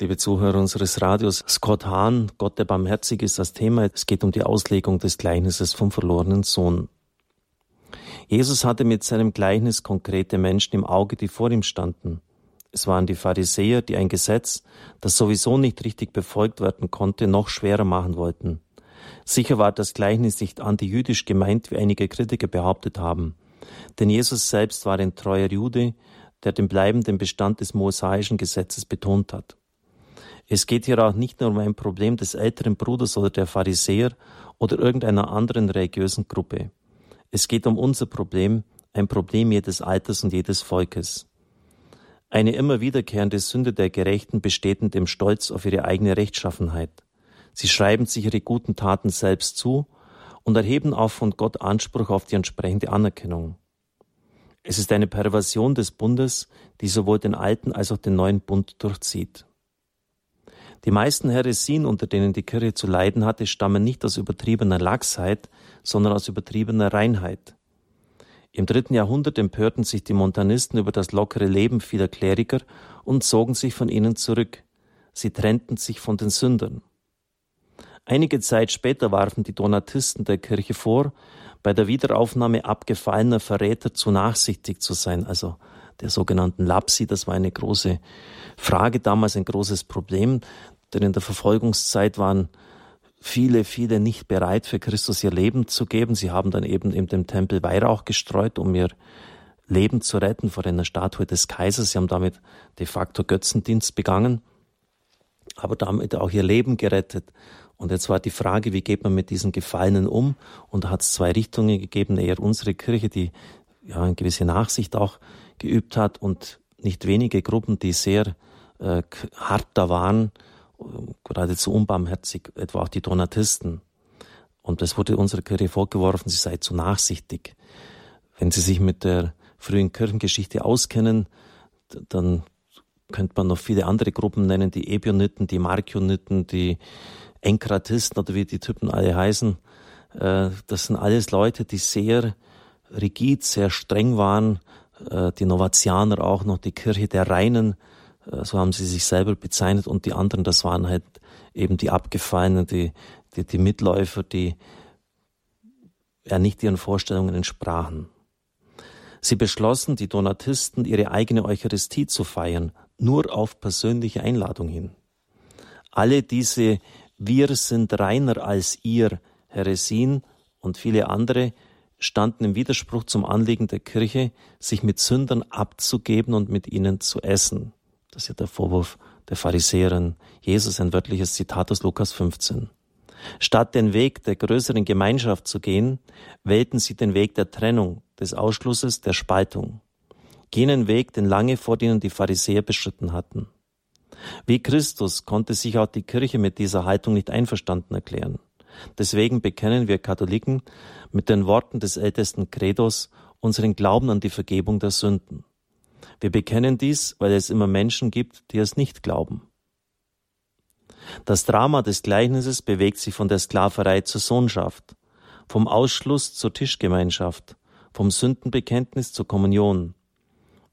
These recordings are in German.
Liebe Zuhörer unseres Radios, Scott Hahn, Gott der Barmherzige ist das Thema. Es geht um die Auslegung des Gleichnisses vom verlorenen Sohn. Jesus hatte mit seinem Gleichnis konkrete Menschen im Auge, die vor ihm standen. Es waren die Pharisäer, die ein Gesetz, das sowieso nicht richtig befolgt werden konnte, noch schwerer machen wollten. Sicher war das Gleichnis nicht antijüdisch gemeint, wie einige Kritiker behauptet haben. Denn Jesus selbst war ein treuer Jude, der den bleibenden Bestand des mosaischen Gesetzes betont hat. Es geht hier auch nicht nur um ein Problem des älteren Bruders oder der Pharisäer oder irgendeiner anderen religiösen Gruppe. Es geht um unser Problem, ein Problem jedes Alters und jedes Volkes. Eine immer wiederkehrende Sünde der Gerechten besteht in dem Stolz auf ihre eigene Rechtschaffenheit. Sie schreiben sich ihre guten Taten selbst zu und erheben auch von Gott Anspruch auf die entsprechende Anerkennung. Es ist eine Perversion des Bundes, die sowohl den alten als auch den neuen Bund durchzieht. Die meisten Heresien, unter denen die Kirche zu leiden hatte, stammen nicht aus übertriebener Lachsheit, sondern aus übertriebener Reinheit. Im dritten Jahrhundert empörten sich die Montanisten über das lockere Leben vieler Kleriker und zogen sich von ihnen zurück. Sie trennten sich von den Sündern. Einige Zeit später warfen die Donatisten der Kirche vor, bei der Wiederaufnahme abgefallener Verräter zu nachsichtig zu sein, also der sogenannten Lapsi, das war eine große Frage damals, ein großes Problem. Denn in der Verfolgungszeit waren viele, viele nicht bereit, für Christus ihr Leben zu geben. Sie haben dann eben in dem Tempel Weihrauch gestreut, um ihr Leben zu retten vor einer Statue des Kaisers. Sie haben damit de facto Götzendienst begangen, aber damit auch ihr Leben gerettet. Und jetzt war die Frage, wie geht man mit diesen Gefallenen um? Und da hat es zwei Richtungen gegeben, eher unsere Kirche, die ja eine gewisse Nachsicht auch geübt hat und nicht wenige Gruppen, die sehr äh, hart da waren, geradezu unbarmherzig, etwa auch die Donatisten. Und es wurde unserer Kirche vorgeworfen, sie sei zu nachsichtig. Wenn Sie sich mit der frühen Kirchengeschichte auskennen, dann könnte man noch viele andere Gruppen nennen, die Ebioniten, die Markioniten, die Enkratisten oder wie die Typen alle heißen. Äh, das sind alles Leute, die sehr rigid, sehr streng waren. Äh, die Novatianer auch noch, die Kirche der Reinen, äh, so haben sie sich selber bezeichnet und die anderen, das waren halt eben die Abgefallenen, die, die, die Mitläufer, die ja nicht ihren Vorstellungen entsprachen. Sie beschlossen, die Donatisten, ihre eigene Eucharistie zu feiern, nur auf persönliche Einladung hin. Alle diese Wir sind reiner als ihr Heresien und viele andere standen im Widerspruch zum Anliegen der Kirche, sich mit Sündern abzugeben und mit ihnen zu essen. Das ist ja der Vorwurf der Pharisäerin. Jesus, ein wörtliches Zitat aus Lukas 15. Statt den Weg der größeren Gemeinschaft zu gehen, wählten sie den Weg der Trennung, des Ausschlusses, der Spaltung. Jenen Weg, den lange vor ihnen die Pharisäer beschritten hatten. Wie Christus konnte sich auch die Kirche mit dieser Haltung nicht einverstanden erklären. Deswegen bekennen wir Katholiken mit den Worten des ältesten Credos unseren Glauben an die Vergebung der Sünden. Wir bekennen dies, weil es immer Menschen gibt, die es nicht glauben. Das Drama des Gleichnisses bewegt sich von der Sklaverei zur Sohnschaft, vom Ausschluss zur Tischgemeinschaft, vom Sündenbekenntnis zur Kommunion.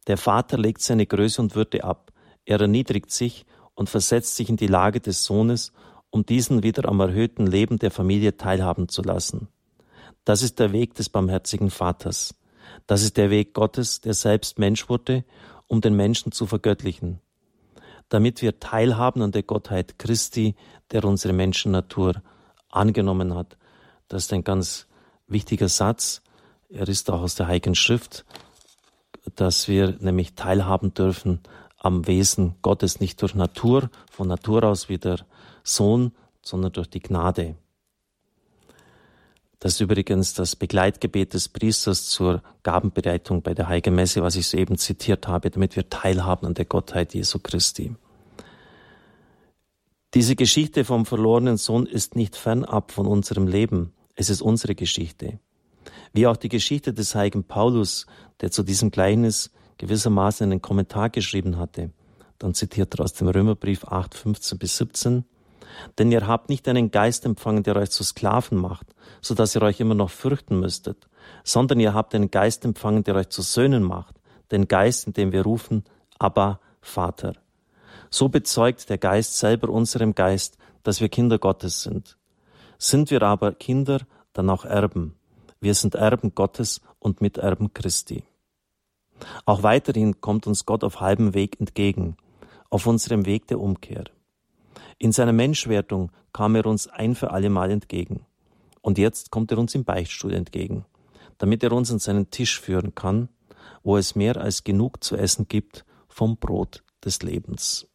Der Vater legt seine Größe und Würde ab, er erniedrigt sich und versetzt sich in die Lage des Sohnes, um diesen wieder am erhöhten Leben der Familie teilhaben zu lassen. Das ist der Weg des barmherzigen Vaters. Das ist der Weg Gottes, der selbst Mensch wurde, um den Menschen zu vergöttlichen, damit wir teilhaben an der Gottheit Christi, der unsere Menschennatur angenommen hat. Das ist ein ganz wichtiger Satz. Er ist auch aus der Heiligen Schrift, dass wir nämlich teilhaben dürfen am Wesen Gottes, nicht durch Natur, von Natur aus wie der Sohn, sondern durch die Gnade. Das ist übrigens das Begleitgebet des Priesters zur Gabenbereitung bei der Heiligen Messe, was ich soeben zitiert habe, damit wir teilhaben an der Gottheit Jesu Christi. Diese Geschichte vom verlorenen Sohn ist nicht fernab von unserem Leben. Es ist unsere Geschichte. Wie auch die Geschichte des heiligen Paulus, der zu diesem Gleichnis gewissermaßen einen Kommentar geschrieben hatte. Dann zitiert er aus dem Römerbrief 8, 15 bis 17. Denn ihr habt nicht einen Geist empfangen, der euch zu Sklaven macht, so dass ihr euch immer noch fürchten müsstet, sondern ihr habt einen Geist empfangen, der euch zu Söhnen macht, den Geist, in dem wir rufen, aber Vater. So bezeugt der Geist selber unserem Geist, dass wir Kinder Gottes sind. Sind wir aber Kinder, dann auch Erben. Wir sind Erben Gottes und Miterben Christi. Auch weiterhin kommt uns Gott auf halbem Weg entgegen, auf unserem Weg der Umkehr. In seiner Menschwertung kam er uns ein für allemal entgegen. Und jetzt kommt er uns im Beichtstuhl entgegen, damit er uns an seinen Tisch führen kann, wo es mehr als genug zu essen gibt vom Brot des Lebens.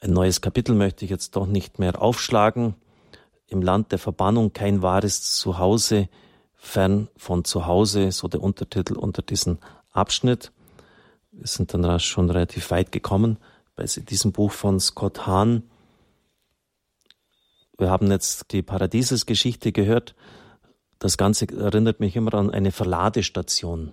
Ein neues Kapitel möchte ich jetzt doch nicht mehr aufschlagen. Im Land der Verbannung kein wahres Zuhause, fern von Zuhause, so der Untertitel unter diesem Abschnitt. Wir sind dann schon relativ weit gekommen bei diesem Buch von Scott Hahn. Wir haben jetzt die Paradiesesgeschichte gehört. Das Ganze erinnert mich immer an eine Verladestation.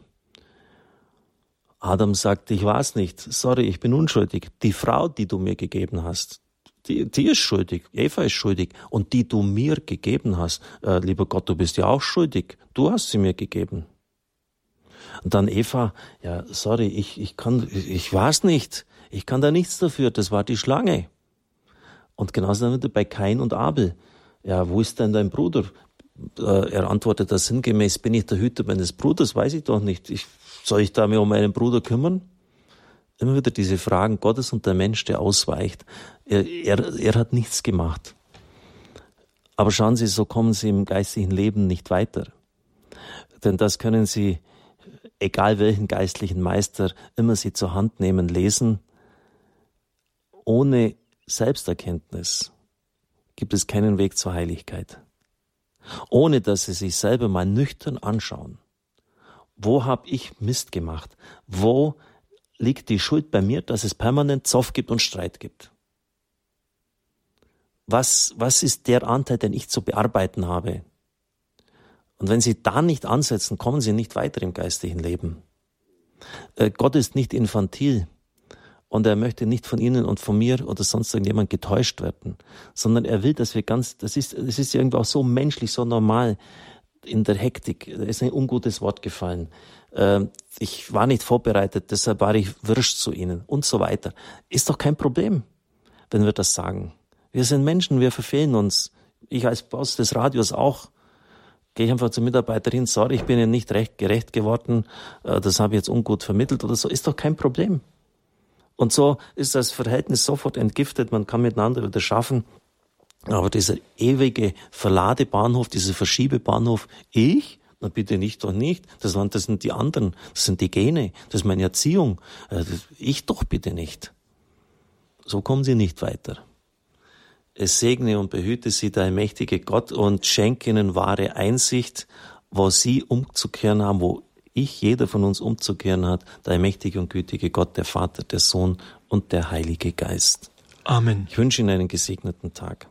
Adam sagt, ich weiß nicht, sorry, ich bin unschuldig. Die Frau, die du mir gegeben hast, die, die ist schuldig, Eva ist schuldig. Und die du mir gegeben hast, äh, lieber Gott, du bist ja auch schuldig. Du hast sie mir gegeben. Und dann Eva, ja, sorry, ich, ich kann, ich weiß nicht. Ich kann da nichts dafür. Das war die Schlange. Und genauso dann bei Kain und Abel. Ja, wo ist denn dein Bruder? Äh, er antwortet da sinngemäß, bin ich der Hüter meines Bruders? Weiß ich doch nicht. Ich soll ich da mir um meinen Bruder kümmern? Immer wieder diese Fragen Gottes und der Mensch, der ausweicht. Er, er, er hat nichts gemacht. Aber schauen Sie, so kommen Sie im geistlichen Leben nicht weiter. Denn das können Sie, egal welchen geistlichen Meister, immer Sie zur Hand nehmen, lesen. Ohne Selbsterkenntnis gibt es keinen Weg zur Heiligkeit. Ohne dass Sie sich selber mal nüchtern anschauen wo habe ich Mist gemacht? Wo liegt die Schuld bei mir, dass es permanent Zoff gibt und Streit gibt? Was, was ist der Anteil, den ich zu bearbeiten habe? Und wenn Sie da nicht ansetzen, kommen Sie nicht weiter im geistlichen Leben. Äh, Gott ist nicht infantil und er möchte nicht von Ihnen und von mir oder sonst irgendjemand getäuscht werden, sondern er will, dass wir ganz, das ist, das ist irgendwie auch so menschlich, so normal, in der Hektik, da ist ein ungutes Wort gefallen. Ähm, ich war nicht vorbereitet, deshalb war ich wirsch zu ihnen und so weiter. Ist doch kein Problem, wenn wir das sagen. Wir sind Menschen, wir verfehlen uns. Ich als Boss des Radios auch. Gehe ich einfach zur Mitarbeiterin, sorry, ich bin Ihnen nicht recht gerecht geworden, äh, das habe ich jetzt ungut vermittelt oder so, ist doch kein Problem. Und so ist das Verhältnis sofort entgiftet, man kann miteinander wieder schaffen. Aber dieser ewige Verladebahnhof, dieser Verschiebebahnhof, ich? Na bitte nicht, doch nicht. Das, das sind die anderen, das sind die Gene, das ist meine Erziehung. Äh, ich doch bitte nicht. So kommen sie nicht weiter. Es segne und behüte sie der mächtige Gott und schenke ihnen wahre Einsicht, wo sie umzukehren haben, wo ich, jeder von uns umzukehren hat, der mächtige und gütige Gott, der Vater, der Sohn und der Heilige Geist. Amen. Ich wünsche Ihnen einen gesegneten Tag.